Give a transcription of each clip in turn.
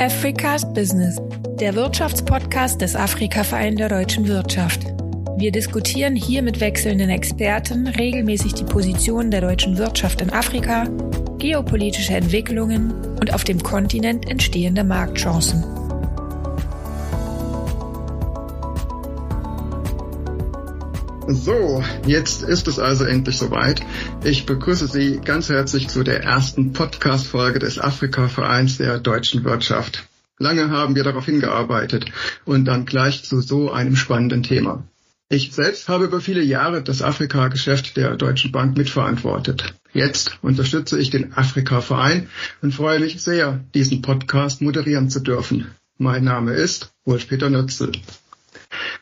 Africa's Business, der Wirtschaftspodcast des Afrika-Verein der deutschen Wirtschaft. Wir diskutieren hier mit wechselnden Experten regelmäßig die Position der deutschen Wirtschaft in Afrika, geopolitische Entwicklungen und auf dem Kontinent entstehende Marktchancen. So, jetzt ist es also endlich soweit. Ich begrüße Sie ganz herzlich zu der ersten Podcast-Folge des Afrika-Vereins der deutschen Wirtschaft. Lange haben wir darauf hingearbeitet und dann gleich zu so einem spannenden Thema. Ich selbst habe über viele Jahre das Afrika-Geschäft der Deutschen Bank mitverantwortet. Jetzt unterstütze ich den Afrika-Verein und freue mich sehr, diesen Podcast moderieren zu dürfen. Mein Name ist Wolf-Peter Nützel.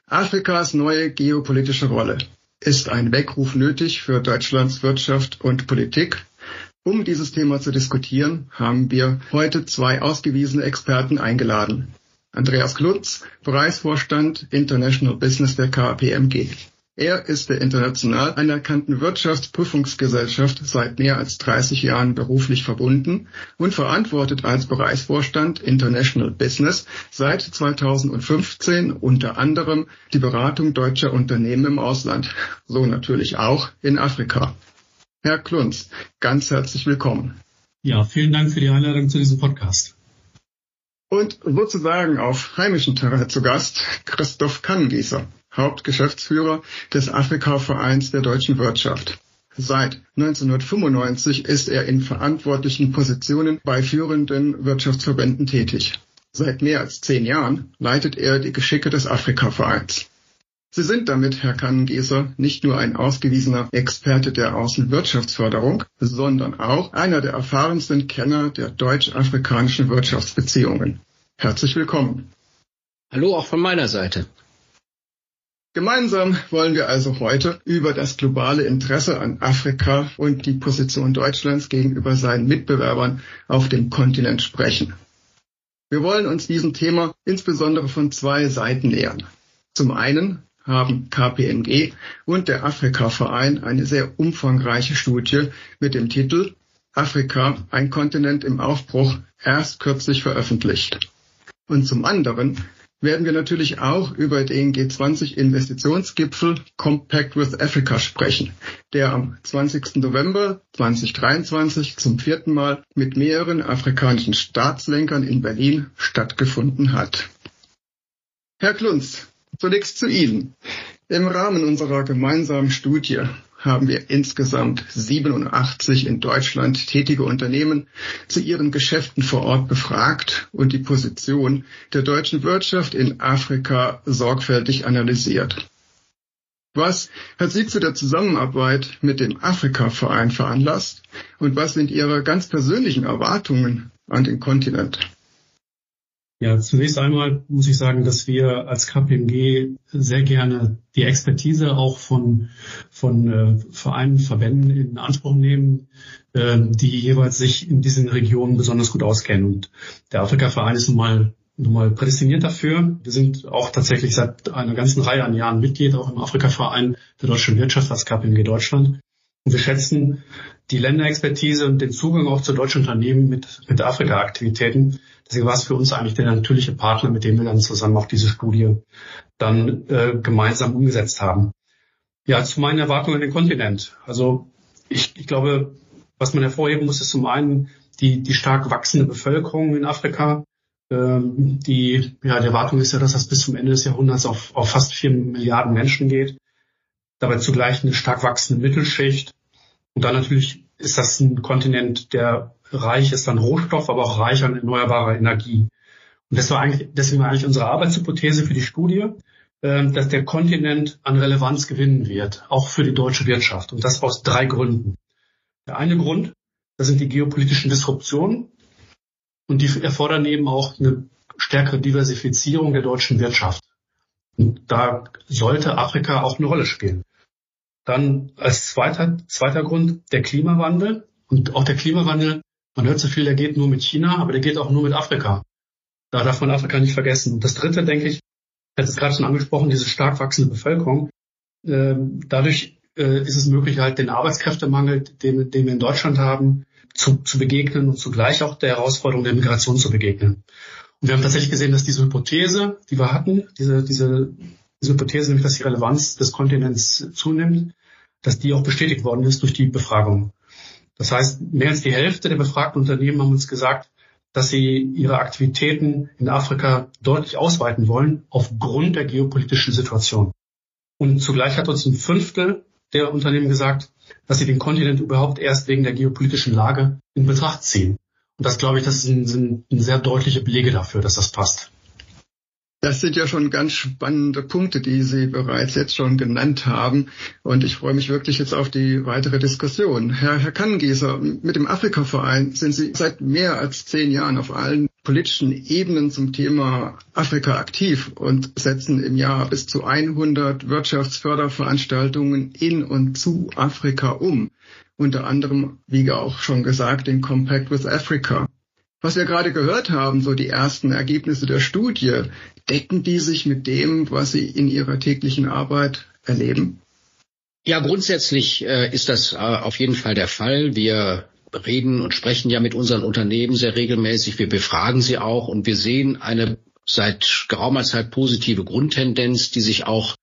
Afrikas neue geopolitische Rolle. Ist ein Weckruf nötig für Deutschlands Wirtschaft und Politik? Um dieses Thema zu diskutieren, haben wir heute zwei ausgewiesene Experten eingeladen. Andreas Klutz, Preisvorstand International Business der KPMG. Er ist der international anerkannten Wirtschaftsprüfungsgesellschaft seit mehr als 30 Jahren beruflich verbunden und verantwortet als Bereichsvorstand International Business seit 2015 unter anderem die Beratung deutscher Unternehmen im Ausland, so natürlich auch in Afrika. Herr Klunz, ganz herzlich willkommen. Ja, vielen Dank für die Einladung zu diesem Podcast. Und sozusagen auf heimischem Terrain zu Gast Christoph Kannengießer. Hauptgeschäftsführer des Afrika-Vereins der deutschen Wirtschaft. Seit 1995 ist er in verantwortlichen Positionen bei führenden Wirtschaftsverbänden tätig. Seit mehr als zehn Jahren leitet er die Geschicke des Afrika-Vereins. Sie sind damit, Herr Kannengießer, nicht nur ein ausgewiesener Experte der Außenwirtschaftsförderung, sondern auch einer der erfahrensten Kenner der deutsch-afrikanischen Wirtschaftsbeziehungen. Herzlich willkommen. Hallo auch von meiner Seite. Gemeinsam wollen wir also heute über das globale Interesse an Afrika und die Position Deutschlands gegenüber seinen Mitbewerbern auf dem Kontinent sprechen. Wir wollen uns diesem Thema insbesondere von zwei Seiten nähern. Zum einen haben KPMG und der Afrika-Verein eine sehr umfangreiche Studie mit dem Titel Afrika, ein Kontinent im Aufbruch, erst kürzlich veröffentlicht. Und zum anderen werden wir natürlich auch über den G20-Investitionsgipfel Compact with Africa sprechen, der am 20. November 2023 zum vierten Mal mit mehreren afrikanischen Staatslenkern in Berlin stattgefunden hat. Herr Klunz, zunächst zu Ihnen. Im Rahmen unserer gemeinsamen Studie haben wir insgesamt 87 in Deutschland tätige Unternehmen zu ihren Geschäften vor Ort befragt und die Position der deutschen Wirtschaft in Afrika sorgfältig analysiert. Was hat Sie zu der Zusammenarbeit mit dem Afrika-Verein veranlasst und was sind Ihre ganz persönlichen Erwartungen an den Kontinent? Ja, zunächst einmal muss ich sagen, dass wir als KPMG sehr gerne die Expertise auch von, von äh, Vereinen, Verbänden in Anspruch nehmen, äh, die jeweils sich in diesen Regionen besonders gut auskennen. Und der Afrika-Verein ist nun mal, nun mal prädestiniert dafür. Wir sind auch tatsächlich seit einer ganzen Reihe an Jahren Mitglied auch im Afrika-Verein der deutschen Wirtschaft als KPMG Deutschland. Und wir schätzen die Länderexpertise und den Zugang auch zu deutschen Unternehmen mit, mit Afrika-Aktivitäten Deswegen war es für uns eigentlich der natürliche Partner, mit dem wir dann zusammen auch diese Studie dann äh, gemeinsam umgesetzt haben. Ja, zu meinen Erwartungen an den Kontinent. Also ich, ich glaube, was man hervorheben muss, ist zum einen die, die stark wachsende Bevölkerung in Afrika. Ähm, die, ja, die Erwartung ist ja, dass das bis zum Ende des Jahrhunderts auf, auf fast vier Milliarden Menschen geht. Dabei zugleich eine stark wachsende Mittelschicht. Und dann natürlich ist das ein Kontinent, der reich ist an Rohstoff, aber auch reich an erneuerbarer Energie. Und das war eigentlich, deswegen war eigentlich unsere Arbeitshypothese für die Studie, ähm, dass der Kontinent an Relevanz gewinnen wird, auch für die deutsche Wirtschaft. Und das aus drei Gründen. Der eine Grund, das sind die geopolitischen Disruptionen. Und die erfordern eben auch eine stärkere Diversifizierung der deutschen Wirtschaft. Und da sollte Afrika auch eine Rolle spielen. Dann als zweiter, zweiter Grund der Klimawandel. Und auch der Klimawandel man hört so viel, der geht nur mit China, aber der geht auch nur mit Afrika. Da darf man Afrika nicht vergessen. Und das Dritte, denke ich, ich hatte es gerade schon angesprochen, diese stark wachsende Bevölkerung. Ähm, dadurch äh, ist es möglich, halt den Arbeitskräftemangel, den, den wir in Deutschland haben, zu, zu begegnen und zugleich auch der Herausforderung der Migration zu begegnen. Und wir haben tatsächlich gesehen, dass diese Hypothese, die wir hatten, diese, diese, diese Hypothese, nämlich dass die Relevanz des Kontinents zunimmt, dass die auch bestätigt worden ist durch die Befragung. Das heißt, mehr als die Hälfte der befragten Unternehmen haben uns gesagt, dass sie ihre Aktivitäten in Afrika deutlich ausweiten wollen aufgrund der geopolitischen Situation. Und zugleich hat uns ein Fünftel der Unternehmen gesagt, dass sie den Kontinent überhaupt erst wegen der geopolitischen Lage in Betracht ziehen. Und das glaube ich, das sind, sind sehr deutliche Belege dafür, dass das passt. Das sind ja schon ganz spannende Punkte, die Sie bereits jetzt schon genannt haben. Und ich freue mich wirklich jetzt auf die weitere Diskussion. Herr, Herr Kannengießer, mit dem Afrika-Verein sind Sie seit mehr als zehn Jahren auf allen politischen Ebenen zum Thema Afrika aktiv und setzen im Jahr bis zu 100 Wirtschaftsförderveranstaltungen in und zu Afrika um. Unter anderem, wie auch schon gesagt, den Compact with Africa. Was wir gerade gehört haben, so die ersten Ergebnisse der Studie, decken die sich mit dem, was Sie in Ihrer täglichen Arbeit erleben? Ja, grundsätzlich äh, ist das äh, auf jeden Fall der Fall. Wir reden und sprechen ja mit unseren Unternehmen sehr regelmäßig. Wir befragen sie auch und wir sehen eine seit geraumer Zeit positive Grundtendenz, die sich auch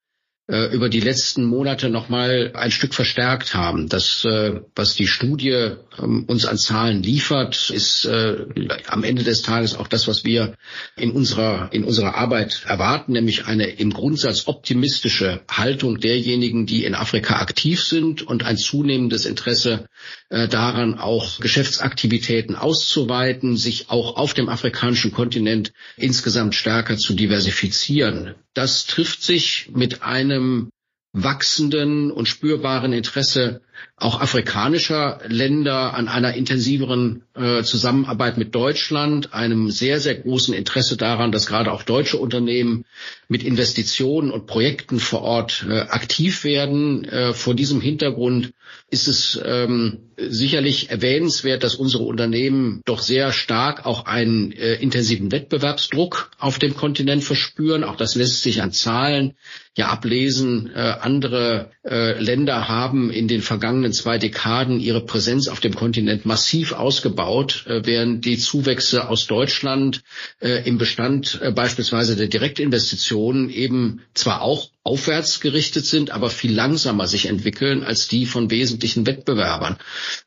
äh, über die letzten Monate noch mal ein Stück verstärkt haben. Das, äh, was die Studie ähm, uns an Zahlen liefert, ist äh, am Ende des Tages auch das, was wir in unserer, in unserer Arbeit erwarten, nämlich eine im Grundsatz optimistische Haltung derjenigen, die in Afrika aktiv sind und ein zunehmendes Interesse daran, auch Geschäftsaktivitäten auszuweiten, sich auch auf dem afrikanischen Kontinent insgesamt stärker zu diversifizieren. Das trifft sich mit einem wachsenden und spürbaren Interesse auch afrikanischer Länder an einer intensiveren äh, Zusammenarbeit mit Deutschland, einem sehr, sehr großen Interesse daran, dass gerade auch deutsche Unternehmen mit Investitionen und Projekten vor Ort äh, aktiv werden. Äh, vor diesem Hintergrund ist es ähm, sicherlich erwähnenswert, dass unsere Unternehmen doch sehr stark auch einen äh, intensiven Wettbewerbsdruck auf dem Kontinent verspüren. Auch das lässt sich an Zahlen ja ablesen. Äh, andere äh, Länder haben in den vergangenen zwei Dekaden ihre Präsenz auf dem Kontinent massiv ausgebaut, äh, während die Zuwächse aus Deutschland äh, im Bestand äh, beispielsweise der Direktinvestitionen eben zwar auch aufwärts gerichtet sind, aber viel langsamer sich entwickeln als die von wesentlichen Wettbewerbern.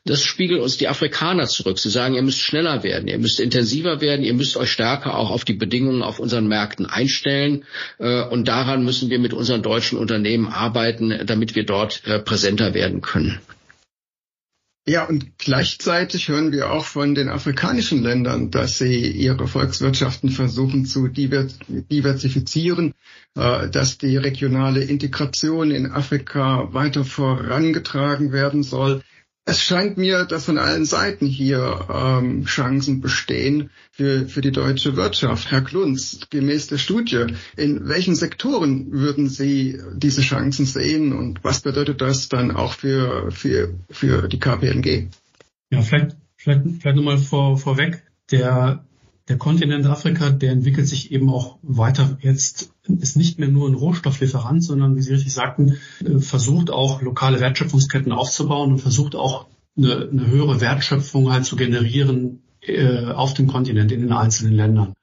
Das spiegeln uns die Afrikaner zurück. Sie sagen, ihr müsst schneller werden, ihr müsst intensiver werden, ihr müsst euch stärker auch auf die Bedingungen auf unseren Märkten einstellen. Und daran müssen wir mit unseren deutschen Unternehmen arbeiten, damit wir dort präsenter werden können. Ja, und gleichzeitig hören wir auch von den afrikanischen Ländern, dass sie ihre Volkswirtschaften versuchen zu diversifizieren, äh, dass die regionale Integration in Afrika weiter vorangetragen werden soll. Es scheint mir, dass von allen Seiten hier ähm, Chancen bestehen für, für die deutsche Wirtschaft. Herr Klunz, gemäß der Studie, in welchen Sektoren würden Sie diese Chancen sehen und was bedeutet das dann auch für, für, für die KPMG? Ja, vielleicht, vielleicht, vielleicht nochmal vor, vorweg. Der der Kontinent Afrika, der entwickelt sich eben auch weiter. Jetzt ist nicht mehr nur ein Rohstofflieferant, sondern, wie Sie richtig sagten, äh, versucht auch lokale Wertschöpfungsketten aufzubauen und versucht auch eine, eine höhere Wertschöpfung halt zu generieren äh, auf dem Kontinent in den einzelnen Ländern.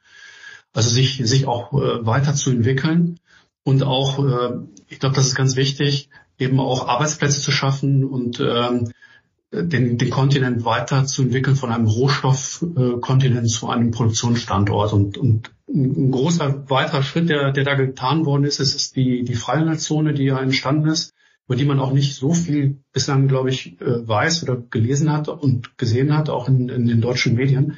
Also sich, sich auch äh, weiterzuentwickeln und auch, äh, ich glaube, das ist ganz wichtig, eben auch Arbeitsplätze zu schaffen und ähm, den, den Kontinent weiterzuentwickeln von einem Rohstoffkontinent zu einem Produktionsstandort. Und, und ein großer weiterer Schritt, der, der da getan worden ist, ist, ist die, die Freihandelszone, die ja entstanden ist, über die man auch nicht so viel bislang, glaube ich, äh, weiß oder gelesen hat und gesehen hat, auch in, in den deutschen Medien.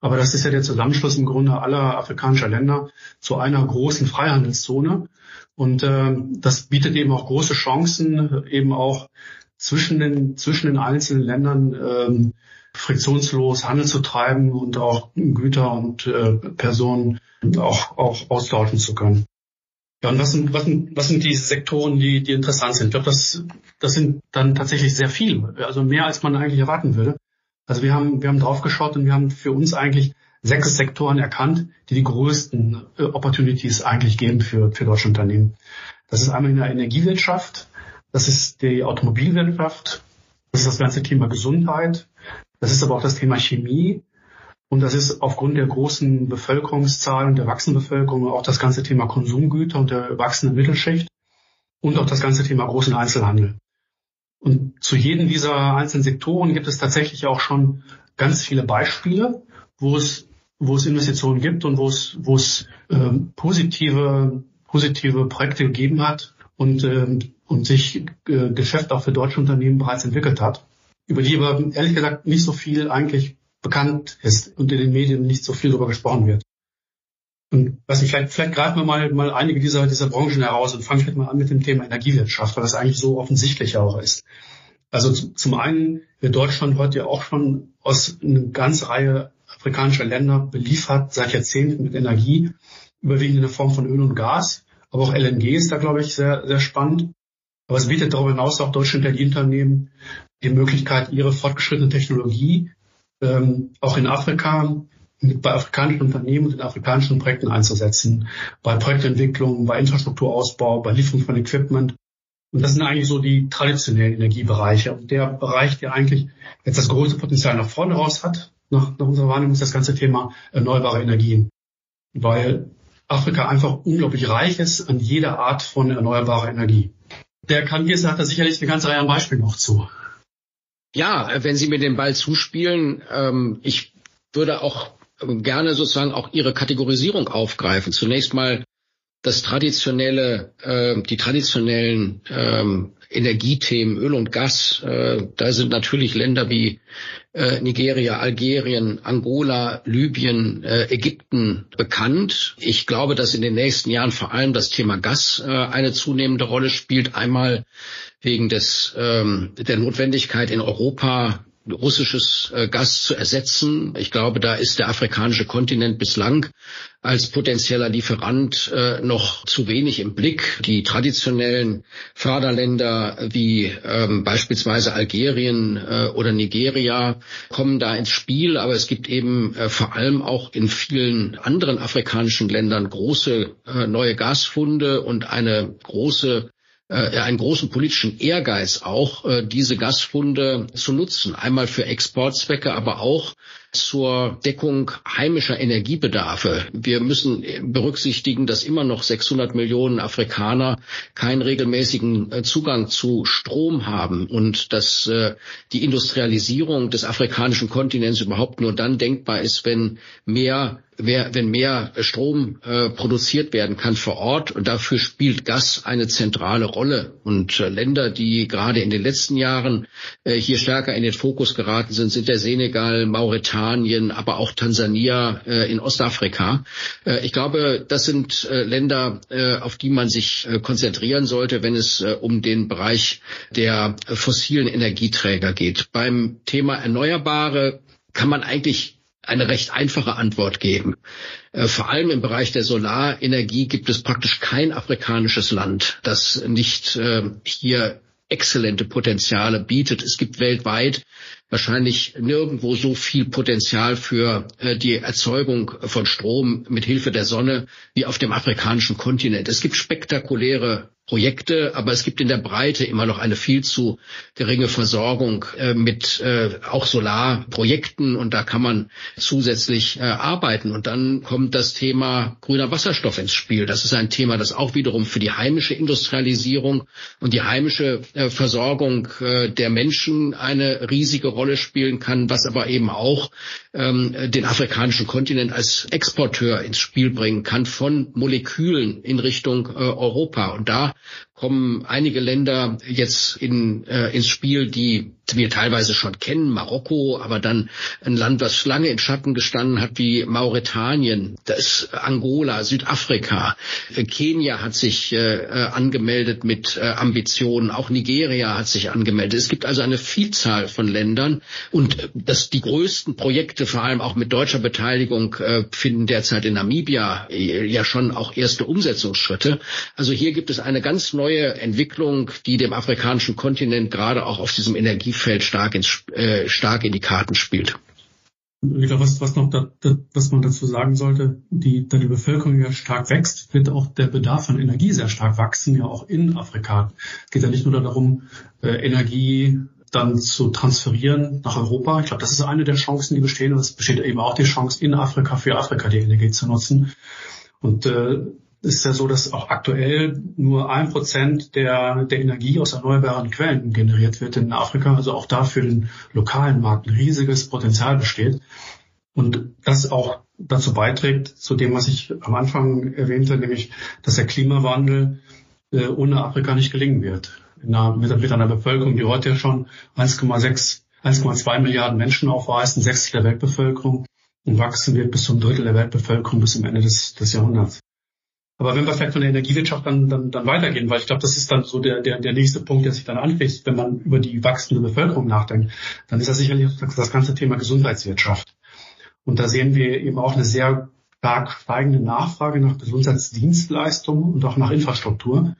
Aber das ist ja der Zusammenschluss im Grunde aller afrikanischer Länder zu einer großen Freihandelszone. Und äh, das bietet eben auch große Chancen, eben auch zwischen den, zwischen den einzelnen Ländern ähm, friktionslos Handel zu treiben und auch Güter und äh, Personen auch, auch austauschen zu können. Ja, und was sind, was sind, was sind die Sektoren, die, die interessant sind? Ich glaube, das, das sind dann tatsächlich sehr viel, also mehr als man eigentlich erwarten würde. Also wir haben, wir haben draufgeschaut und wir haben für uns eigentlich sechs Sektoren erkannt, die die größten äh, Opportunities eigentlich geben für, für deutsche Unternehmen. Das ist einmal in der Energiewirtschaft, das ist die Automobilwirtschaft, das ist das ganze Thema Gesundheit, das ist aber auch das Thema Chemie, Und das ist aufgrund der großen Bevölkerungszahlen, der wachsenden Bevölkerung auch das ganze Thema Konsumgüter und der wachsenden Mittelschicht und auch das ganze Thema großen Einzelhandel. Und zu jedem dieser einzelnen Sektoren gibt es tatsächlich auch schon ganz viele Beispiele, wo es, wo es Investitionen gibt und wo es, wo es ähm, positive, positive Projekte gegeben hat und, ähm, und sich äh, Geschäft auch für deutsche Unternehmen bereits entwickelt hat, über die aber ehrlich gesagt nicht so viel eigentlich bekannt ist und in den Medien nicht so viel darüber gesprochen wird. Und was ich vielleicht, vielleicht greifen wir mal, mal einige dieser, dieser Branchen heraus und fangen vielleicht mal an mit dem Thema Energiewirtschaft, weil das eigentlich so offensichtlich auch ist. Also zum einen wird Deutschland heute ja auch schon aus einer ganzen Reihe afrikanischer Länder beliefert, seit Jahrzehnten mit Energie, überwiegend in der Form von Öl und Gas. Aber auch LNG ist da, glaube ich, sehr, sehr spannend. Aber es bietet darüber hinaus auch deutsche Energieunternehmen die Möglichkeit, ihre fortgeschrittene Technologie ähm, auch in Afrika bei afrikanischen Unternehmen und in afrikanischen Projekten einzusetzen, bei Projektentwicklung, bei Infrastrukturausbau, bei Lieferung von Equipment. Und das sind eigentlich so die traditionellen Energiebereiche. Und der Bereich, der eigentlich jetzt das größte Potenzial nach vorne raus hat, nach, nach unserer Wahrnehmung, ist das ganze Thema erneuerbare Energien. Weil Afrika einfach unglaublich reich ist an jeder Art von erneuerbarer Energie. Der Kangiese hat da sicherlich eine ganze Reihe an Beispielen noch zu. Ja, wenn Sie mir den Ball zuspielen, ähm, ich würde auch gerne sozusagen auch Ihre Kategorisierung aufgreifen. Zunächst mal das traditionelle, äh, die traditionellen ähm, Energiethemen, Öl und Gas, äh, da sind natürlich Länder wie äh, Nigeria, Algerien, Angola, Libyen, äh, Ägypten bekannt. Ich glaube, dass in den nächsten Jahren vor allem das Thema Gas äh, eine zunehmende Rolle spielt. Einmal wegen des, ähm, der Notwendigkeit in Europa russisches äh, Gas zu ersetzen. Ich glaube, da ist der afrikanische Kontinent bislang als potenzieller Lieferant äh, noch zu wenig im Blick. Die traditionellen Förderländer wie ähm, beispielsweise Algerien äh, oder Nigeria kommen da ins Spiel, aber es gibt eben äh, vor allem auch in vielen anderen afrikanischen Ländern große äh, neue Gasfunde und eine große äh, einen großen politischen Ehrgeiz auch, äh, diese Gasfunde zu nutzen. Einmal für Exportzwecke, aber auch zur Deckung heimischer Energiebedarfe. Wir müssen berücksichtigen, dass immer noch 600 Millionen Afrikaner keinen regelmäßigen äh, Zugang zu Strom haben und dass äh, die Industrialisierung des afrikanischen Kontinents überhaupt nur dann denkbar ist, wenn mehr wenn mehr Strom äh, produziert werden kann vor Ort. Und dafür spielt Gas eine zentrale Rolle. Und Länder, die gerade in den letzten Jahren hier stärker in den Fokus geraten sind, sind der Senegal, Mauretanien, Mauretanien, aber auch Tansania äh, in Ostafrika. Äh, ich glaube, das sind äh, Länder, äh, auf die man sich äh, konzentrieren sollte, wenn es äh, um den Bereich der fossilen Energieträger geht. Beim Thema Erneuerbare kann man eigentlich eine recht einfache Antwort geben. Vor allem im Bereich der Solarenergie gibt es praktisch kein afrikanisches Land, das nicht hier exzellente Potenziale bietet. Es gibt weltweit wahrscheinlich nirgendwo so viel Potenzial für äh, die Erzeugung von Strom mit Hilfe der Sonne wie auf dem afrikanischen Kontinent. Es gibt spektakuläre Projekte, aber es gibt in der Breite immer noch eine viel zu geringe Versorgung äh, mit äh, auch Solarprojekten und da kann man zusätzlich äh, arbeiten. Und dann kommt das Thema grüner Wasserstoff ins Spiel. Das ist ein Thema, das auch wiederum für die heimische Industrialisierung und die heimische äh, Versorgung äh, der Menschen eine riesige Rolle spielen kann, was aber eben auch ähm, den afrikanischen Kontinent als Exporteur ins Spiel bringen kann von Molekülen in Richtung äh, Europa. Und da kommen einige Länder jetzt in, äh, ins Spiel, die wir teilweise schon kennen, Marokko, aber dann ein Land, was lange in Schatten gestanden hat, wie Mauretanien, das Angola, Südafrika, äh, Kenia hat sich äh, äh, angemeldet mit äh, Ambitionen, auch Nigeria hat sich angemeldet. Es gibt also eine Vielzahl von Ländern und äh, das, die größten Projekte, vor allem auch mit deutscher Beteiligung, äh, finden derzeit in Namibia ja schon auch erste Umsetzungsschritte. Also hier gibt es eine ganz neue Entwicklung, die dem afrikanischen Kontinent gerade auch auf diesem Energiefeld stark, ins, äh, stark in die Karten spielt. Ich glaube, was, was noch da, da, was man dazu sagen sollte, die, da die Bevölkerung ja stark wächst, wird auch der Bedarf an Energie sehr stark wachsen, ja auch in Afrika. Es geht ja nicht nur darum, äh, Energie dann zu transferieren nach Europa. Ich glaube, das ist eine der Chancen, die bestehen. Und es besteht eben auch die Chance, in Afrika für Afrika die Energie zu nutzen. Und äh, ist ja so, dass auch aktuell nur ein Prozent der, der Energie aus erneuerbaren Quellen generiert wird in Afrika. Also auch da für den lokalen Markt ein riesiges Potenzial besteht. Und das auch dazu beiträgt, zu dem, was ich am Anfang erwähnte, nämlich, dass der Klimawandel äh, ohne Afrika nicht gelingen wird. Einer, mit, mit einer Bevölkerung, die heute ja schon 1,6, 1,2 Milliarden Menschen aufweist, ein Sechstel der Weltbevölkerung und wachsen wird bis zum Drittel der Weltbevölkerung bis zum Ende des, des Jahrhunderts. Aber wenn wir vielleicht von der Energiewirtschaft dann, dann, dann weitergehen, weil ich glaube, das ist dann so der, der, der nächste Punkt, der sich dann anfängt, wenn man über die wachsende Bevölkerung nachdenkt, dann ist das sicherlich das ganze Thema Gesundheitswirtschaft. Und da sehen wir eben auch eine sehr stark steigende Nachfrage nach Gesundheitsdienstleistungen und auch nach Infrastruktur.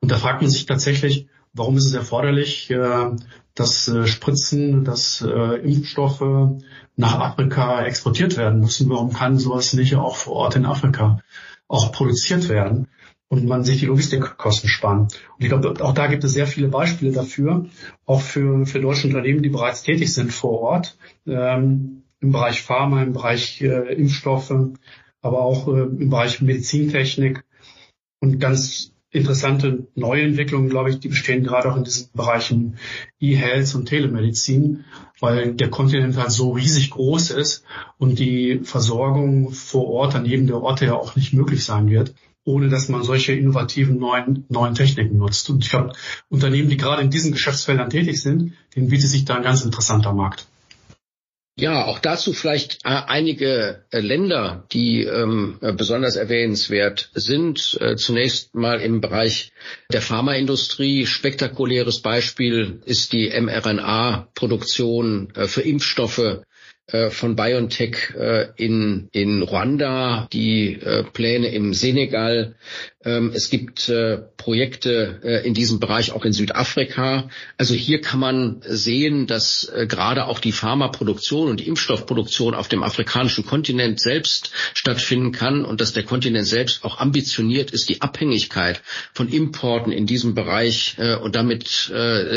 Und da fragt man sich tatsächlich, warum ist es erforderlich, äh, dass äh, Spritzen, dass äh, Impfstoffe nach Afrika exportiert werden müssen? Warum kann sowas nicht auch vor Ort in Afrika auch produziert werden und man sich die Logistikkosten sparen. Und ich glaube, auch da gibt es sehr viele Beispiele dafür, auch für, für deutsche Unternehmen, die bereits tätig sind vor Ort, ähm, im Bereich Pharma, im Bereich äh, Impfstoffe, aber auch äh, im Bereich Medizintechnik und ganz interessante Neuentwicklungen, glaube ich, die bestehen gerade auch in diesen Bereichen E-Health und Telemedizin, weil der Kontinent halt so riesig groß ist und die Versorgung vor Ort an jedem der Orte ja auch nicht möglich sein wird, ohne dass man solche innovativen neuen, neuen Techniken nutzt. Und ich glaube, Unternehmen, die gerade in diesen Geschäftsfeldern tätig sind, denen bietet sich da ein ganz interessanter Markt. Ja, auch dazu vielleicht äh, einige äh, Länder, die ähm, äh, besonders erwähnenswert sind. Zunächst mal im Bereich der Pharmaindustrie. Spektakuläres Beispiel ist die mRNA-Produktion für Impfstoffe von BioNTech in, in Ruanda, die Pläne im Senegal, ähm, es gibt äh, Projekte äh, in diesem Bereich auch in Südafrika. Also hier kann man sehen, dass äh, gerade auch die Pharmaproduktion und die Impfstoffproduktion auf dem afrikanischen Kontinent selbst stattfinden kann und dass der Kontinent selbst auch ambitioniert ist, die Abhängigkeit von Importen in diesem Bereich und damit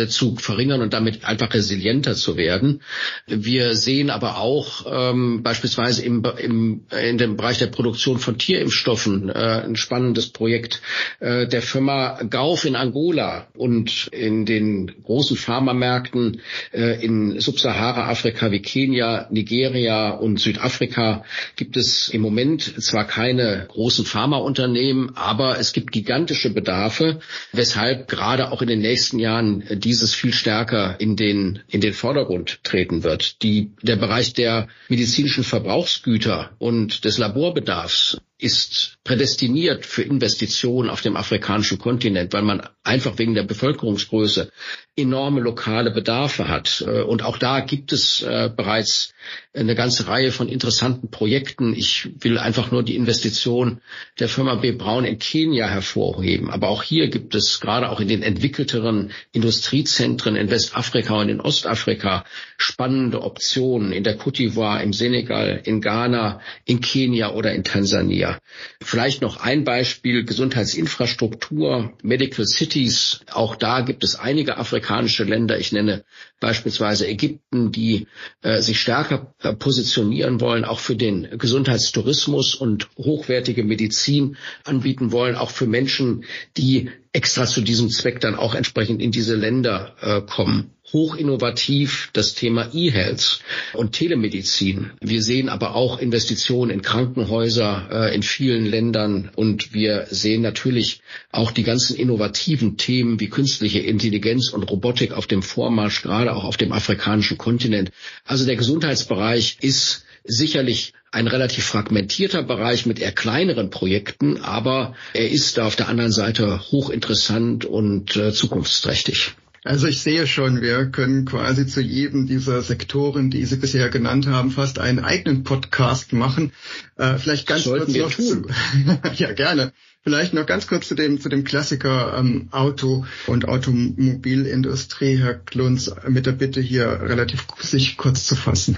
zu verringern und damit einfach resilienter zu werden. Wir sehen aber auch ähm, beispielsweise im, im, in dem Bereich der Produktion von Tierimpfstoffen ein spannendes Projekt Projekt äh, der Firma Gauf in Angola und in den großen Pharmamärkten äh, in Subsahara-Afrika wie Kenia, Nigeria und Südafrika gibt es im Moment zwar keine großen Pharmaunternehmen, aber es gibt gigantische Bedarfe, weshalb gerade auch in den nächsten Jahren dieses viel stärker in den, in den Vordergrund treten wird. Die, der Bereich der medizinischen Verbrauchsgüter und des Laborbedarfs ist prädestiniert für Investitionen auf dem afrikanischen Kontinent, weil man einfach wegen der Bevölkerungsgröße enorme lokale Bedarfe hat. Äh, und auch da gibt es äh, bereits eine ganze Reihe von interessanten Projekten. Ich will einfach nur die Investition der Firma B. Braun in Kenia hervorheben. Aber auch hier gibt es gerade auch in den entwickelteren Industriezentren in Westafrika und in Ostafrika spannende Optionen in der Côte d'Ivoire, im Senegal, in Ghana, in Kenia oder in Tansania. Vielleicht noch ein Beispiel Gesundheitsinfrastruktur, Medical Cities. Auch da gibt es einige Afrikaner afrikanische Länder. Ich nenne beispielsweise Ägypten, die äh, sich stärker äh, positionieren wollen, auch für den Gesundheitstourismus und hochwertige Medizin anbieten wollen, auch für Menschen, die extra zu diesem Zweck dann auch entsprechend in diese Länder äh, kommen hochinnovativ das Thema E-Health und Telemedizin. Wir sehen aber auch Investitionen in Krankenhäuser äh, in vielen Ländern und wir sehen natürlich auch die ganzen innovativen Themen wie künstliche Intelligenz und Robotik auf dem Vormarsch, gerade auch auf dem afrikanischen Kontinent. Also der Gesundheitsbereich ist sicherlich ein relativ fragmentierter Bereich mit eher kleineren Projekten, aber er ist da auf der anderen Seite hochinteressant und äh, zukunftsträchtig. Also ich sehe schon, wir können quasi zu jedem dieser Sektoren, die Sie bisher genannt haben, fast einen eigenen Podcast machen. Äh, vielleicht ganz kurz noch zu, ja gerne. Vielleicht noch ganz kurz zu dem zu dem Klassiker ähm, Auto und Automobilindustrie, Herr Klunz, mit der Bitte hier relativ sich kurz zu fassen.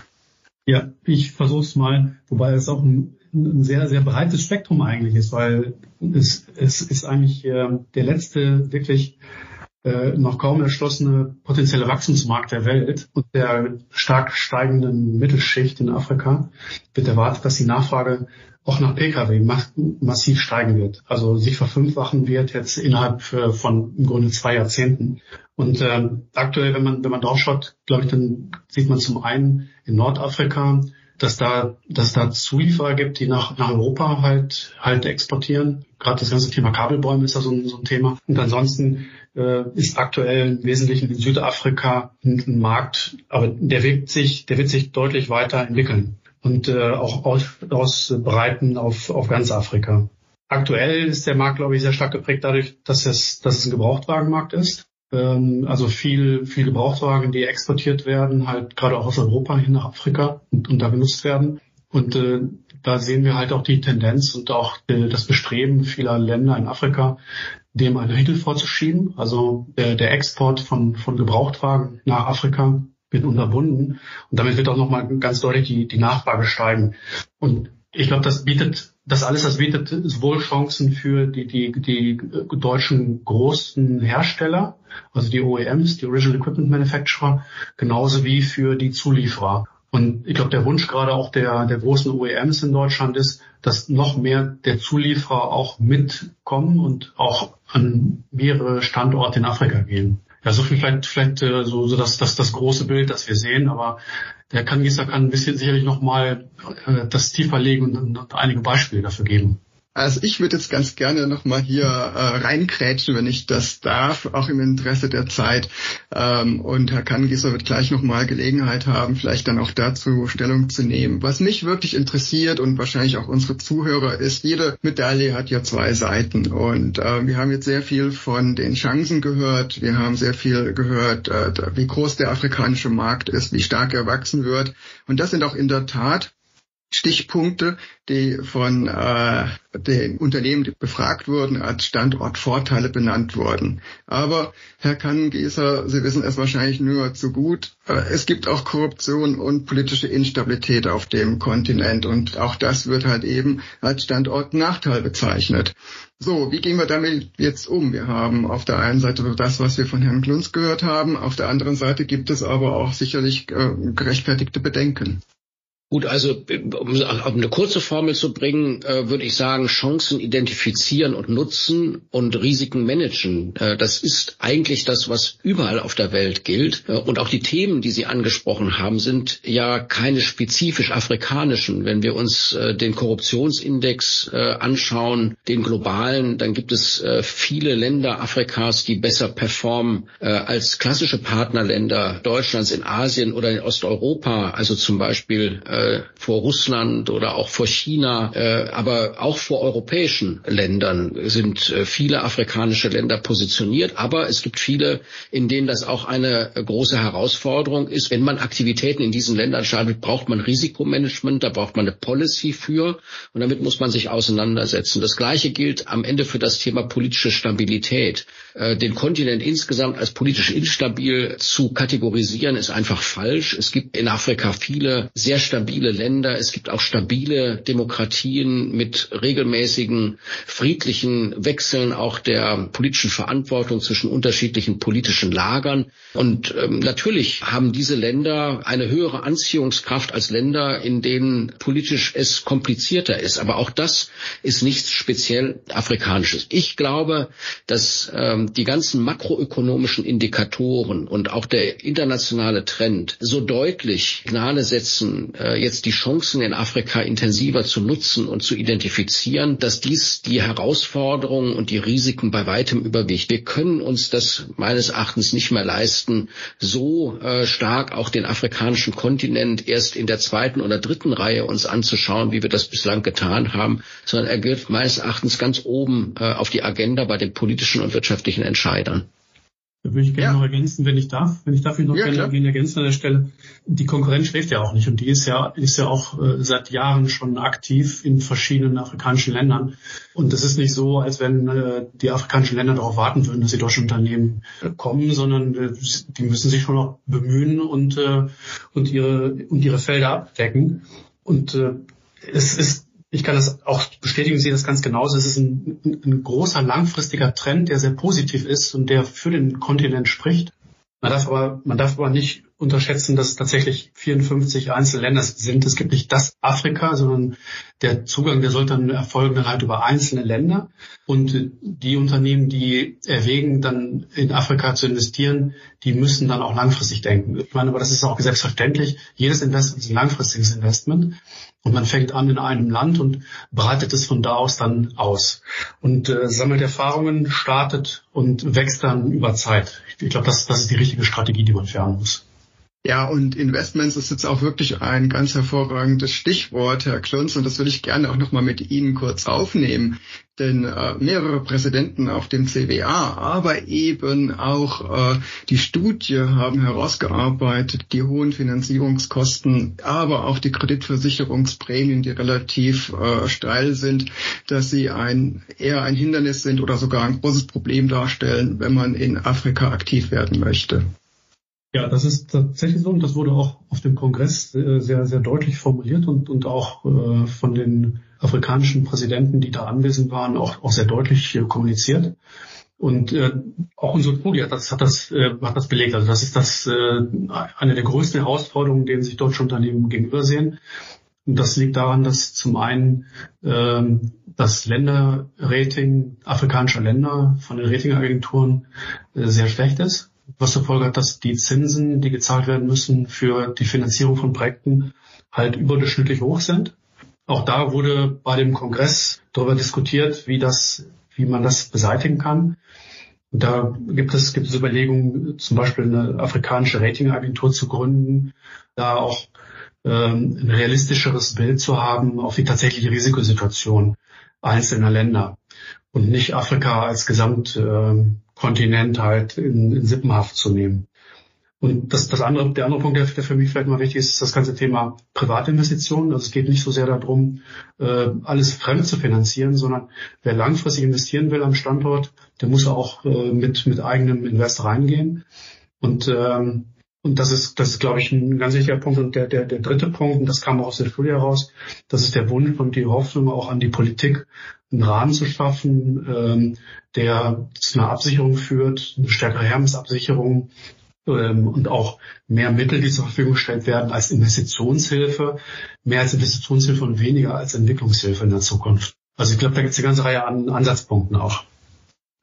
Ja, ich versuche es mal, wobei es auch ein, ein, sehr sehr breites Spektrum eigentlich ist, weil es es ist eigentlich äh, der letzte wirklich noch kaum erschlossene potenzielle Wachstumsmarkt der Welt und der stark steigenden Mittelschicht in Afrika wird erwartet, dass die Nachfrage auch nach Pkw massiv steigen wird. Also sich verfünffachen wird jetzt innerhalb von im Grunde zwei Jahrzehnten. Und äh, aktuell, wenn man wenn man drauf schaut, glaube ich, dann sieht man zum einen in Nordafrika dass da, dass da Zulieferer gibt, die nach, nach Europa halt, halt exportieren. Gerade das ganze Thema Kabelbäume ist da so ein, so ein Thema. Und ansonsten äh, ist aktuell im Wesentlichen in Südafrika ein, ein, Markt, aber der wird sich, der wird sich deutlich weiter entwickeln und äh, auch aus, ausbreiten auf, auf ganz Afrika. Aktuell ist der Markt, glaube ich, sehr stark geprägt dadurch, dass es, dass es ein Gebrauchtwagenmarkt ist. Ähm, also viel, viel Gebrauchtwagen, die exportiert werden, halt gerade auch aus Europa hin nach Afrika und, und da genutzt werden. Und äh, da sehen wir halt auch die Tendenz und auch äh, das Bestreben vieler Länder in Afrika, dem einen Riegel vorzuschieben. Also der, der Export von, von Gebrauchtwagen nach Afrika wird unterbunden. Und damit wird auch nochmal ganz deutlich die, die Nachfrage steigen. Und ich glaube, das bietet, das alles, das bietet sowohl Chancen für die, die, die deutschen großen Hersteller, also die OEMs, die Original Equipment Manufacturer, genauso wie für die Zulieferer. Und ich glaube, der Wunsch gerade auch der, der großen OEMs in Deutschland ist, dass noch mehr der Zulieferer auch mitkommen und auch an mehrere Standorte in Afrika gehen. Ja, so viel vielleicht, vielleicht äh, so, so das, das, das große Bild, das wir sehen, aber der kann Gießer kann ein bisschen sicherlich nochmal äh, das tiefer legen und, und einige Beispiele dafür geben. Also ich würde jetzt ganz gerne nochmal hier äh, reinkrätschen, wenn ich das darf, auch im Interesse der Zeit. Ähm, und Herr Kangieser wird gleich nochmal Gelegenheit haben, vielleicht dann auch dazu Stellung zu nehmen. Was mich wirklich interessiert und wahrscheinlich auch unsere Zuhörer ist, jede Medaille hat ja zwei Seiten. Und äh, wir haben jetzt sehr viel von den Chancen gehört. Wir haben sehr viel gehört, äh, wie groß der afrikanische Markt ist, wie stark er wachsen wird. Und das sind auch in der Tat Stichpunkte, die von äh, den Unternehmen, die befragt wurden, als Standortvorteile benannt wurden. Aber Herr Kannengießer, Sie wissen es wahrscheinlich nur zu gut, äh, es gibt auch Korruption und politische Instabilität auf dem Kontinent und auch das wird halt eben als Standortnachteil bezeichnet. So, wie gehen wir damit jetzt um? Wir haben auf der einen Seite das, was wir von Herrn Klunz gehört haben, auf der anderen Seite gibt es aber auch sicherlich äh, gerechtfertigte Bedenken. Gut, also um eine kurze Formel zu bringen, äh, würde ich sagen, Chancen identifizieren und nutzen und Risiken managen. Äh, das ist eigentlich das, was überall auf der Welt gilt. Äh, und auch die Themen, die Sie angesprochen haben, sind ja keine spezifisch afrikanischen. Wenn wir uns den Korruptionsindex anschauen, den globalen, dann gibt es viele Länder Afrikas, die besser performen als klassische Partnerländer Deutschlands in Asien oder in Osteuropa, also zum Beispiel äh, vor Russland oder auch vor China, äh, aber auch vor europäischen Ländern sind äh, viele afrikanische Länder positioniert. Aber es gibt viele, in denen das auch eine große Herausforderung ist. Wenn man Aktivitäten in diesen Ländern startet, braucht man Risikomanagement, da braucht man eine Policy für und damit muss man sich auseinandersetzen. Das Gleiche gilt am Ende für das Thema politische Stabilität. Äh, den Kontinent insgesamt als politisch instabil zu kategorisieren, ist einfach falsch. Es gibt in Afrika viele sehr stabile Länder. Es gibt auch stabile Demokratien mit regelmäßigen friedlichen Wechseln auch der politischen Verantwortung zwischen unterschiedlichen politischen Lagern. Und ähm, natürlich haben diese Länder eine höhere Anziehungskraft als Länder, in denen politisch es komplizierter ist. Aber auch das ist nichts speziell Afrikanisches. Ich glaube, dass ähm, die ganzen makroökonomischen Indikatoren und auch der internationale Trend so deutlich Signale setzen, äh, jetzt die Chancen in Afrika intensiver zu nutzen und zu identifizieren, dass dies die Herausforderungen und die Risiken bei weitem überwiegt. Wir können uns das meines Erachtens nicht mehr leisten, so äh, stark auch den afrikanischen Kontinent erst in der zweiten oder dritten Reihe uns anzuschauen, wie wir das bislang getan haben, sondern er gehört meines Erachtens ganz oben äh, auf die Agenda bei den politischen und wirtschaftlichen politischen Entscheidern. Da würde ich gerne ja. noch ergänzen, wenn ich darf. Wenn ich darf, ich noch ja, gerne ergänzen an der Stelle. Die Konkurrenz schläft ja auch nicht und die ist ja, ist ja auch äh, seit Jahren schon aktiv in verschiedenen afrikanischen Ländern. Und es ist nicht so, als wenn äh, die afrikanischen Länder darauf warten würden, dass die deutschen Unternehmen äh, kommen, sondern äh, die müssen sich schon noch bemühen und, äh, und ihre, und ihre Felder abdecken. Und äh, es ist ich kann das auch bestätigen, sehe das ganz genauso. Es ist ein, ein, großer langfristiger Trend, der sehr positiv ist und der für den Kontinent spricht. Man darf aber, man darf aber nicht unterschätzen, dass tatsächlich 54 Einzelländer sind. Es gibt nicht das Afrika, sondern der Zugang, der sollte dann erfolgen dann halt über einzelne Länder. Und die Unternehmen, die erwägen, dann in Afrika zu investieren, die müssen dann auch langfristig denken. Ich meine, aber das ist auch selbstverständlich. Jedes Investment ist ein langfristiges Investment. Und man fängt an in einem Land und breitet es von da aus dann aus. Und äh, sammelt Erfahrungen, startet und wächst dann über Zeit. Ich glaube, das, das ist die richtige Strategie, die man fahren muss. Ja, und Investments ist jetzt auch wirklich ein ganz hervorragendes Stichwort, Herr Klunz, und das will ich gerne auch nochmal mit Ihnen kurz aufnehmen. Denn äh, mehrere Präsidenten auf dem CWA, aber eben auch äh, die Studie haben herausgearbeitet, die hohen Finanzierungskosten, aber auch die Kreditversicherungsprämien, die relativ äh, steil sind, dass sie ein, eher ein Hindernis sind oder sogar ein großes Problem darstellen, wenn man in Afrika aktiv werden möchte. Ja, das ist tatsächlich so und das wurde auch auf dem Kongress äh, sehr, sehr deutlich formuliert und, und auch äh, von den afrikanischen Präsidenten, die da anwesend waren, auch, auch sehr deutlich äh, kommuniziert. Und äh, auch unsere Studie hat das, hat das, hat das belegt. Also das ist das eine der größten Herausforderungen, denen sich deutsche Unternehmen gegenübersehen. Und das liegt daran, dass zum einen äh, das Länderrating afrikanischer Länder von den Ratingagenturen sehr schlecht ist was zur Folge hat, dass die Zinsen, die gezahlt werden müssen für die Finanzierung von Projekten, halt überdurchschnittlich hoch sind. Auch da wurde bei dem Kongress darüber diskutiert, wie das, wie man das beseitigen kann. Und da gibt es, gibt es Überlegungen, zum Beispiel eine afrikanische Ratingagentur zu gründen, da auch ähm, ein realistischeres Bild zu haben auf die tatsächliche Risikosituation einzelner Länder und nicht Afrika als Gesamt ähm, Kontinent halt in, in Sippenhaft zu nehmen. Und das, das andere, der andere Punkt, der, der für mich vielleicht mal wichtig ist, ist das ganze Thema Privatinvestitionen. Also es geht nicht so sehr darum, äh, alles fremd zu finanzieren, sondern wer langfristig investieren will am Standort, der muss auch äh, mit, mit eigenem Invest reingehen. Und ähm, und das ist, das ist, glaube ich, ein ganz wichtiger Punkt. Und der, der, der dritte Punkt, und das kam auch aus der Studie heraus, das ist der Wunsch und die Hoffnung auch an die Politik, einen Rahmen zu schaffen, ähm, der zu einer Absicherung führt, eine stärkere Hermesabsicherung ähm, und auch mehr Mittel, die zur Verfügung gestellt werden als Investitionshilfe, mehr als Investitionshilfe und weniger als Entwicklungshilfe in der Zukunft. Also ich glaube, da gibt es eine ganze Reihe an Ansatzpunkten auch.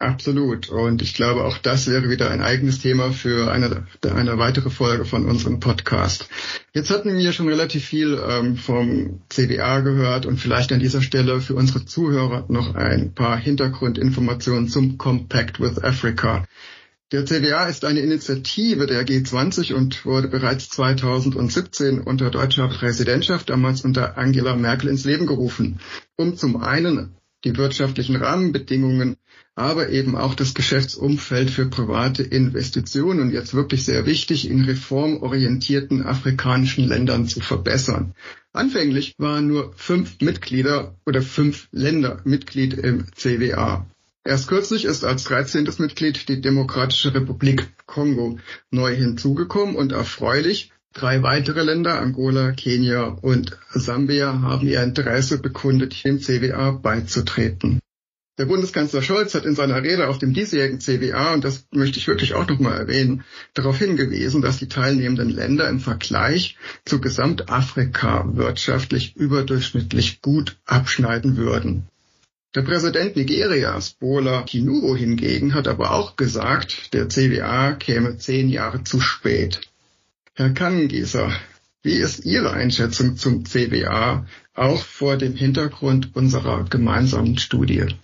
Absolut. Und ich glaube, auch das wäre wieder ein eigenes Thema für eine, eine weitere Folge von unserem Podcast. Jetzt hatten wir schon relativ viel ähm, vom CDA gehört und vielleicht an dieser Stelle für unsere Zuhörer noch ein paar Hintergrundinformationen zum Compact with Africa. Der CDA ist eine Initiative der G20 und wurde bereits 2017 unter deutscher Präsidentschaft, damals unter Angela Merkel, ins Leben gerufen, um zum einen die wirtschaftlichen Rahmenbedingungen, aber eben auch das Geschäftsumfeld für private Investitionen jetzt wirklich sehr wichtig in reformorientierten afrikanischen Ländern zu verbessern. Anfänglich waren nur fünf Mitglieder oder fünf Länder Mitglied im CWA. Erst kürzlich ist als 13. Mitglied die Demokratische Republik Kongo neu hinzugekommen und erfreulich Drei weitere Länder, Angola, Kenia und Sambia, haben ihr Interesse bekundet, dem CWA beizutreten. Der Bundeskanzler Scholz hat in seiner Rede auf dem diesjährigen CWA, und das möchte ich wirklich auch nochmal erwähnen, darauf hingewiesen, dass die teilnehmenden Länder im Vergleich zu Gesamtafrika wirtschaftlich überdurchschnittlich gut abschneiden würden. Der Präsident Nigerias, Bola Tinubu hingegen, hat aber auch gesagt, der CWA käme zehn Jahre zu spät. Herr Kannengießer, wie ist Ihre Einschätzung zum CBA, auch vor dem Hintergrund unserer gemeinsamen Studie?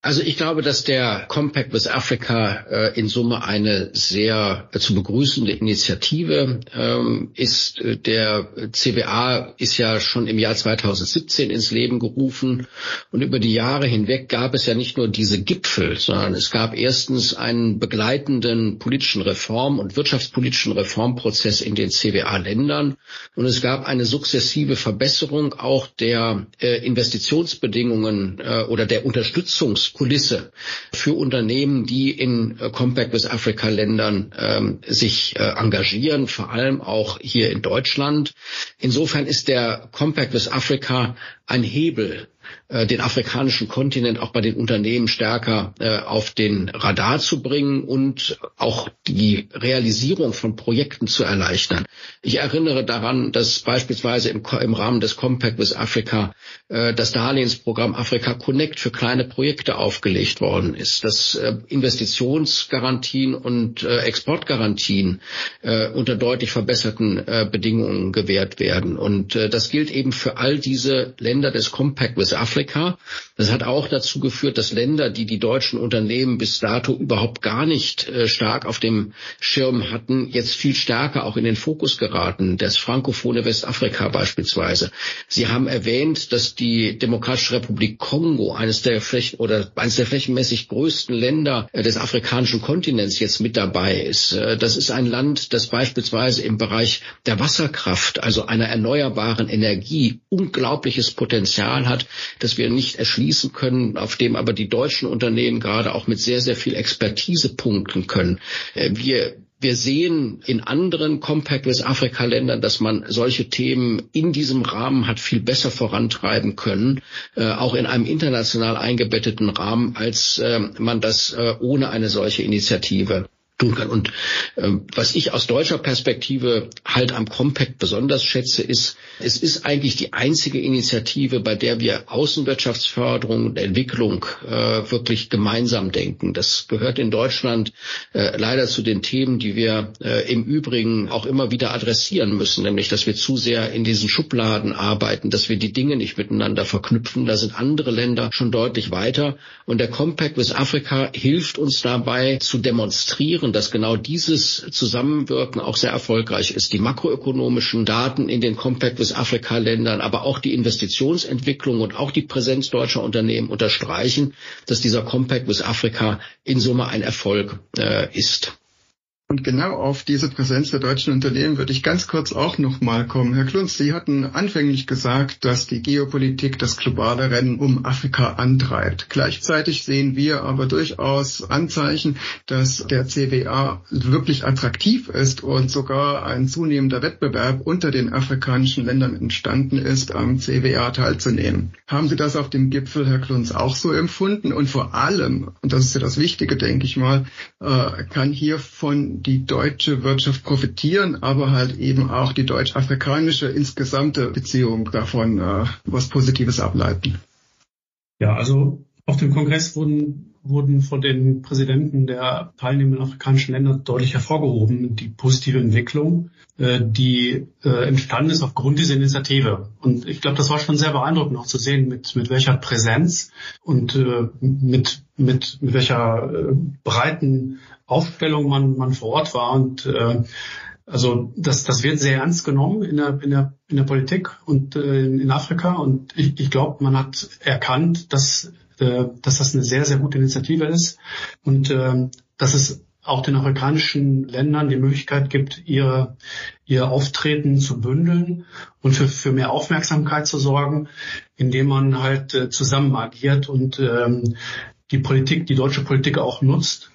Also ich glaube, dass der Compact with Africa äh, in Summe eine sehr äh, zu begrüßende Initiative ähm, ist. Der CBA ist ja schon im Jahr 2017 ins Leben gerufen und über die Jahre hinweg gab es ja nicht nur diese Gipfel, sondern es gab erstens einen begleitenden politischen Reform- und wirtschaftspolitischen Reformprozess in den CBA-Ländern und es gab eine sukzessive Verbesserung auch der äh, Investitionsbedingungen äh, oder der Unterstützungs Kulisse für Unternehmen, die in äh, Compact with Africa Ländern ähm, sich äh, engagieren, vor allem auch hier in Deutschland. Insofern ist der Compact with Africa ein Hebel äh, den afrikanischen Kontinent auch bei den Unternehmen stärker äh, auf den Radar zu bringen und auch die Realisierung von Projekten zu erleichtern. Ich erinnere daran, dass beispielsweise im, im Rahmen des Compact with Africa äh, das Darlehensprogramm Africa Connect für kleine Projekte aufgelegt worden ist, dass äh, Investitionsgarantien und äh, Exportgarantien äh, unter deutlich verbesserten Bedingungen gewährt werden. Und das gilt eben für all diese Länder des Compact with Afrika. Das hat auch dazu geführt, dass Länder, die die deutschen Unternehmen bis dato überhaupt gar nicht äh, stark auf dem Schirm hatten, jetzt viel stärker auch in den Fokus geraten. Das frankophone Westafrika beispielsweise. Sie haben erwähnt, dass die Demokratische Republik Kongo eines der Flächen oder eines der flächenmäßig größten Länder äh, des afrikanischen Kontinents jetzt mit dabei ist. Äh, das ist ein Land, das beispielsweise im Bereich der Wasserkraft, also einer erneuerbaren Energie, unglaubliches Potenzial hat, das wir nicht erschließen können, auf dem aber die deutschen Unternehmen gerade auch mit sehr, sehr viel Expertise punkten können. Äh, wir wir sehen in anderen Compact with Afrika Ländern, dass man solche Themen in diesem Rahmen hat viel besser vorantreiben können, äh, auch in einem international eingebetteten Rahmen, als äh, man das äh, ohne eine solche Initiative tun kann. Und ähm, was ich aus deutscher Perspektive halt am Compact besonders schätze, ist, es ist eigentlich die einzige Initiative, bei der wir Außenwirtschaftsförderung und Entwicklung äh, wirklich gemeinsam denken. Das gehört in Deutschland äh, leider zu den Themen, die wir äh, im Übrigen auch immer wieder adressieren müssen, nämlich dass wir zu sehr in diesen Schubladen arbeiten, dass wir die Dinge nicht miteinander verknüpfen. Da sind andere Länder schon deutlich weiter. Und der Compact with Africa hilft uns dabei zu demonstrieren, und dass genau dieses Zusammenwirken auch sehr erfolgreich ist. Die makroökonomischen Daten in den Compact with Africa Ländern, aber auch die Investitionsentwicklung und auch die Präsenz deutscher Unternehmen unterstreichen, dass dieser Compact with Africa in Summe ein Erfolg äh, ist. Und genau auf diese Präsenz der deutschen Unternehmen würde ich ganz kurz auch nochmal kommen. Herr Klunz, Sie hatten anfänglich gesagt, dass die Geopolitik das globale Rennen um Afrika antreibt. Gleichzeitig sehen wir aber durchaus Anzeichen, dass der CWA wirklich attraktiv ist und sogar ein zunehmender Wettbewerb unter den afrikanischen Ländern entstanden ist, am CWA teilzunehmen. Haben Sie das auf dem Gipfel, Herr Klunz, auch so empfunden? Und vor allem, und das ist ja das Wichtige, denke ich mal, äh, kann hier von die deutsche Wirtschaft profitieren, aber halt eben auch die deutsch-afrikanische insgesamte Beziehung davon äh, was Positives ableiten. Ja, also auf dem Kongress wurden, wurden von den Präsidenten der teilnehmenden afrikanischen Länder deutlich hervorgehoben, die positive Entwicklung, äh, die äh, entstanden ist aufgrund dieser Initiative. Und ich glaube, das war schon sehr beeindruckend auch zu sehen, mit, mit welcher Präsenz und äh, mit, mit, mit welcher breiten Aufstellung man, man vor Ort war. Und äh, also das, das wird sehr ernst genommen in der, in der, in der Politik und äh, in Afrika. Und ich, ich glaube, man hat erkannt, dass, äh, dass das eine sehr, sehr gute Initiative ist und äh, dass es auch den afrikanischen Ländern die Möglichkeit gibt, ihr, ihr Auftreten zu bündeln und für, für mehr Aufmerksamkeit zu sorgen, indem man halt äh, zusammen agiert und ähm, die Politik, die deutsche Politik auch nutzt,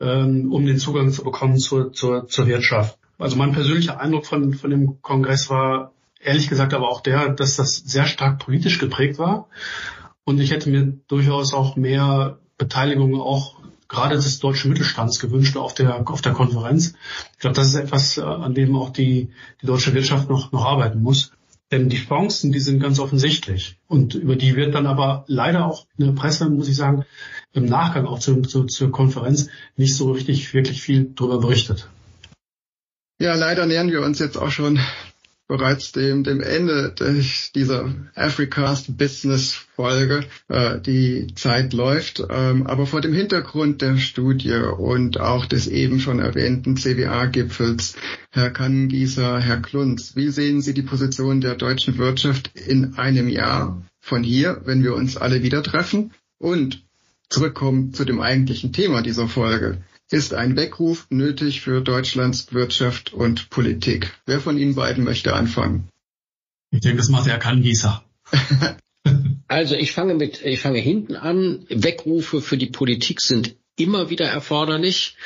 ähm, um den Zugang zu bekommen zur, zur, zur Wirtschaft. Also mein persönlicher Eindruck von, von dem Kongress war ehrlich gesagt aber auch der, dass das sehr stark politisch geprägt war. Und ich hätte mir durchaus auch mehr Beteiligung auch gerade des deutschen Mittelstands gewünscht auf der, auf der Konferenz. Ich glaube, das ist etwas, äh, an dem auch die, die deutsche Wirtschaft noch, noch arbeiten muss. Denn die Chancen, die sind ganz offensichtlich. Und über die wird dann aber leider auch in der Presse, muss ich sagen, im Nachgang auch zu, zu, zur Konferenz nicht so richtig wirklich viel darüber berichtet. Ja, leider nähern wir uns jetzt auch schon bereits dem, dem Ende dieser Africast Business Folge. Äh, die Zeit läuft, ähm, aber vor dem Hintergrund der Studie und auch des eben schon erwähnten CWA-Gipfels, Herr Kannengießer, Herr Klunz, wie sehen Sie die Position der deutschen Wirtschaft in einem Jahr von hier, wenn wir uns alle wieder treffen? Und zurückkommen zu dem eigentlichen Thema dieser Folge. Ist ein Weckruf nötig für Deutschlands Wirtschaft und Politik? Wer von Ihnen beiden möchte anfangen? Ich denke, das macht Herr Kannengießer. Also ich fange mit, ich fange hinten an. Wegrufe für die Politik sind immer wieder erforderlich.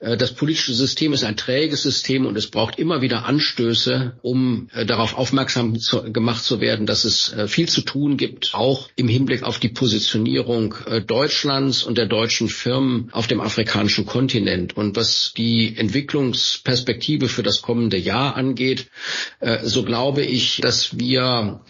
Äh, das politische System ist ein träges System und es braucht immer wieder Anstöße, um äh, darauf aufmerksam gemacht zu werden, dass es äh, viel zu tun gibt, auch im Hinblick auf die Positionierung Deutschlands und der deutschen Firmen auf dem afrikanischen Kontinent. Und was die Entwicklungsperspektive für das kommende Jahr angeht, so glaube ich, dass wir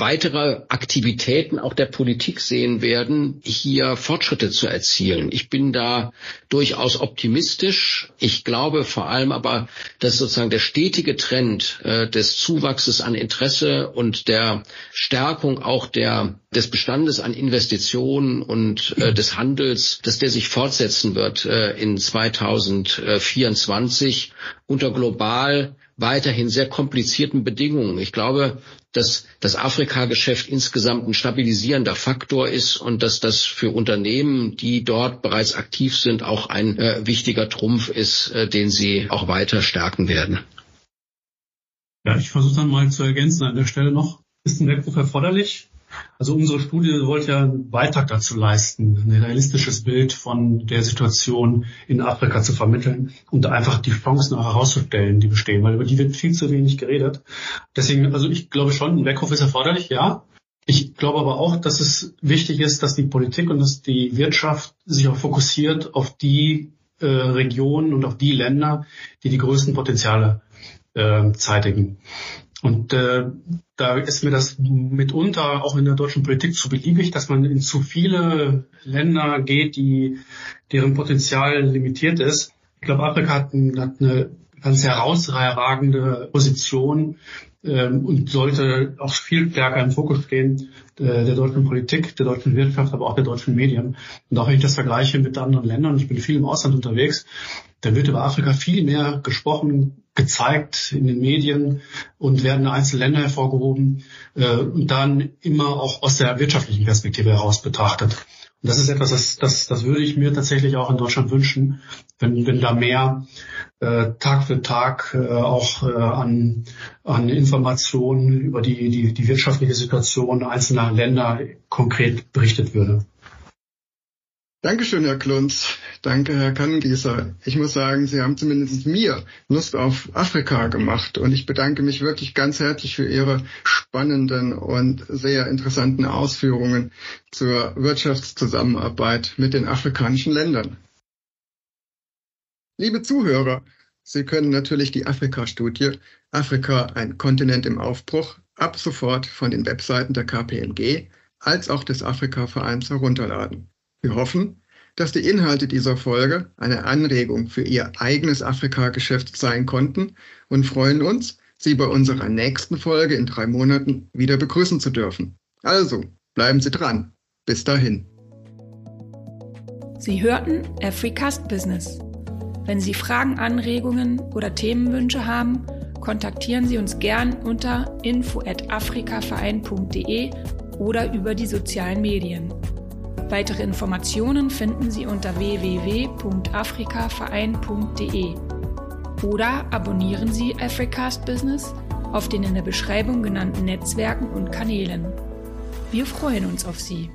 weitere Aktivitäten auch der Politik sehen werden, hier Fortschritte zu erzielen. Ich bin da durchaus optimistisch. Ich glaube vor allem aber, dass sozusagen der stetige Trend äh, des Zuwachses an Interesse und der Stärkung auch der des Bestandes an Investitionen und äh, des Handels, dass der sich fortsetzen wird äh, in 2024 unter global weiterhin sehr komplizierten Bedingungen. Ich glaube, dass das Afrika-Geschäft insgesamt ein stabilisierender Faktor ist und dass das für Unternehmen, die dort bereits aktiv sind, auch ein äh, wichtiger Trumpf ist, äh, den sie auch weiter stärken werden. Ja, ich versuche dann mal zu ergänzen an der Stelle noch. Ist ein Weckruf erforderlich? Also unsere Studie wollte ja einen Beitrag dazu leisten, ein realistisches Bild von der Situation in Afrika zu vermitteln und einfach die Chancen auch herauszustellen, die bestehen, weil über die wird viel zu wenig geredet. Deswegen, also ich glaube schon, ein Weckruf ist erforderlich, ja. Ich glaube aber auch, dass es wichtig ist, dass die Politik und dass die Wirtschaft sich auch fokussiert auf die äh, Regionen und auf die Länder, die die größten Potenziale äh, zeitigen. Und äh, da ist mir das mitunter auch in der deutschen Politik zu beliebig, dass man in zu viele Länder geht, die deren Potenzial limitiert ist. Ich glaube, Afrika hat, hat eine ganz herausragende Position ähm, und sollte auch viel stärker im Fokus stehen äh, der deutschen Politik, der deutschen Wirtschaft, aber auch der deutschen Medien. Und auch wenn ich das vergleiche mit anderen Ländern, ich bin viel im Ausland unterwegs, da wird über Afrika viel mehr gesprochen, gezeigt in den Medien und werden einzelne Länder hervorgehoben äh, und dann immer auch aus der wirtschaftlichen Perspektive heraus betrachtet. Und das ist etwas, das, das, das würde ich mir tatsächlich auch in Deutschland wünschen, wenn, wenn da mehr äh, Tag für Tag äh, auch äh, an, an Informationen über die, die, die wirtschaftliche Situation einzelner Länder konkret berichtet würde. Dankeschön, Herr Klunz. Danke, Herr Kannengießer. Ich muss sagen, Sie haben zumindest mir Lust auf Afrika gemacht und ich bedanke mich wirklich ganz herzlich für Ihre spannenden und sehr interessanten Ausführungen zur Wirtschaftszusammenarbeit mit den afrikanischen Ländern. Liebe Zuhörer, Sie können natürlich die Afrika-Studie Afrika ein Kontinent im Aufbruch ab sofort von den Webseiten der KPMG als auch des Afrika-Vereins herunterladen. Wir hoffen, dass die Inhalte dieser Folge eine Anregung für Ihr eigenes Afrika-Geschäft sein konnten und freuen uns, Sie bei unserer nächsten Folge in drei Monaten wieder begrüßen zu dürfen. Also, bleiben Sie dran. Bis dahin. Sie hörten Africast Business. Wenn Sie Fragen, Anregungen oder Themenwünsche haben, kontaktieren Sie uns gern unter info@afrikaverein.de oder über die sozialen Medien. Weitere Informationen finden Sie unter www.afrikaverein.de oder abonnieren Sie Africast Business auf den in der Beschreibung genannten Netzwerken und Kanälen. Wir freuen uns auf Sie.